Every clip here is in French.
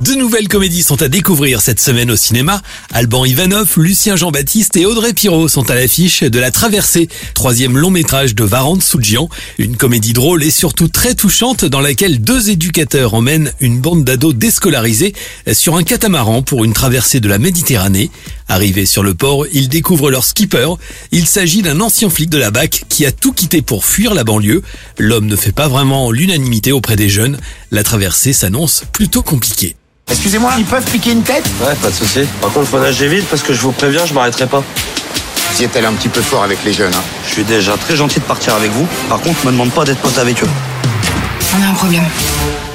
De nouvelles comédies sont à découvrir cette semaine au cinéma. Alban Ivanov, Lucien Jean-Baptiste et Audrey Pirot sont à l'affiche de La Traversée, troisième long métrage de Varant Soudjian. Une comédie drôle et surtout très touchante dans laquelle deux éducateurs emmènent une bande d'ados déscolarisés sur un catamaran pour une traversée de la Méditerranée. Arrivés sur le port, ils découvrent leur skipper. Il s'agit d'un ancien flic de la BAC qui a tout quitté pour fuir la banlieue. L'homme ne fait pas vraiment l'unanimité auprès des jeunes. La traversée s'annonce plutôt compliquée. Excusez-moi, ils peuvent piquer une tête Ouais, pas de souci. Par contre, faut nager vite parce que je vous préviens, je m'arrêterai pas. Vous y êtes allé un petit peu fort avec les jeunes. Hein. Je suis déjà très gentil de partir avec vous. Par contre, me demande pas d'être pote avec eux. On a un problème.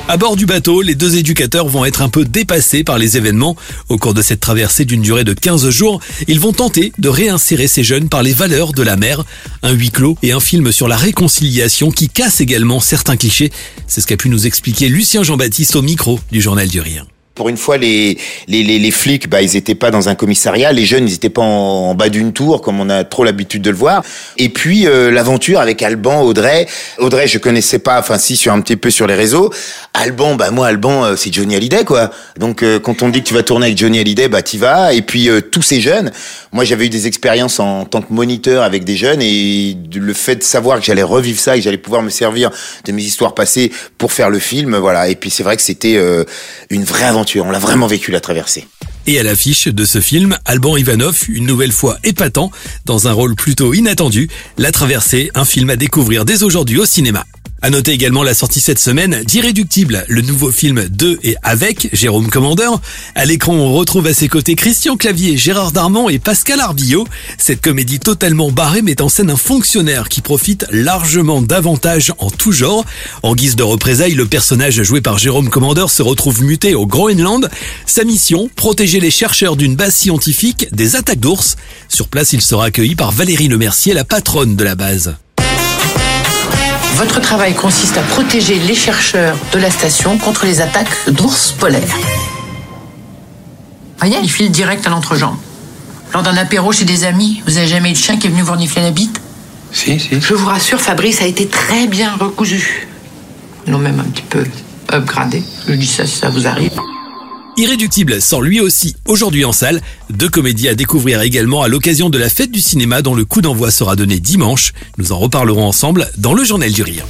À bord du bateau, les deux éducateurs vont être un peu dépassés par les événements. Au cours de cette traversée d'une durée de 15 jours, ils vont tenter de réinsérer ces jeunes par les valeurs de la mer. Un huis clos et un film sur la réconciliation qui casse également certains clichés. C'est ce qu'a pu nous expliquer Lucien Jean-Baptiste au micro du Journal du Rire. Pour une fois, les, les, les, les flics, bah, ils étaient pas dans un commissariat. Les jeunes, ils étaient pas en, bas d'une tour, comme on a trop l'habitude de le voir. Et puis, euh, l'aventure avec Alban, Audrey. Audrey, je connaissais pas, enfin, si, sur un petit peu sur les réseaux. Alban, bah, moi, Alban, euh, c'est Johnny Hallyday, quoi. Donc, euh, quand on dit que tu vas tourner avec Johnny Hallyday, bah, t'y vas. Et puis, tous ces jeunes. Moi, j'avais eu des expériences en tant que moniteur avec des jeunes et le fait de savoir que j'allais revivre ça et que j'allais pouvoir me servir de mes histoires passées pour faire le film, voilà. Et puis, c'est vrai que c'était une vraie on l'a vraiment vécu la traversée. Et à l'affiche de ce film, Alban Ivanov, une nouvelle fois épatant, dans un rôle plutôt inattendu, La Traversée, un film à découvrir dès aujourd'hui au cinéma. À noter également la sortie cette semaine d'Irréductible, le nouveau film de et avec Jérôme Commandeur. À l'écran, on retrouve à ses côtés Christian Clavier, Gérard Darmon et Pascal Arbillot. Cette comédie totalement barrée met en scène un fonctionnaire qui profite largement d'avantages en tout genre. En guise de représailles, le personnage joué par Jérôme Commandeur se retrouve muté au Groenland. Sa mission, protéger les chercheurs d'une base scientifique des attaques d'ours. Sur place, il sera accueilli par Valérie Lemercier, la patronne de la base. Votre travail consiste à protéger les chercheurs de la station contre les attaques d'ours polaires. Voyez, il file direct à l'entrejambe. Lors d'un apéro chez des amis, vous avez jamais eu de chien qui est venu vous renifler la bite? Si, si. Je vous rassure, Fabrice a été très bien recousu. Ils l'ont même un petit peu upgradé. Je dis ça si ça vous arrive. Irréductible sort lui aussi aujourd'hui en salle. Deux comédies à découvrir également à l'occasion de la fête du cinéma dont le coup d'envoi sera donné dimanche. Nous en reparlerons ensemble dans le Journal du Rire.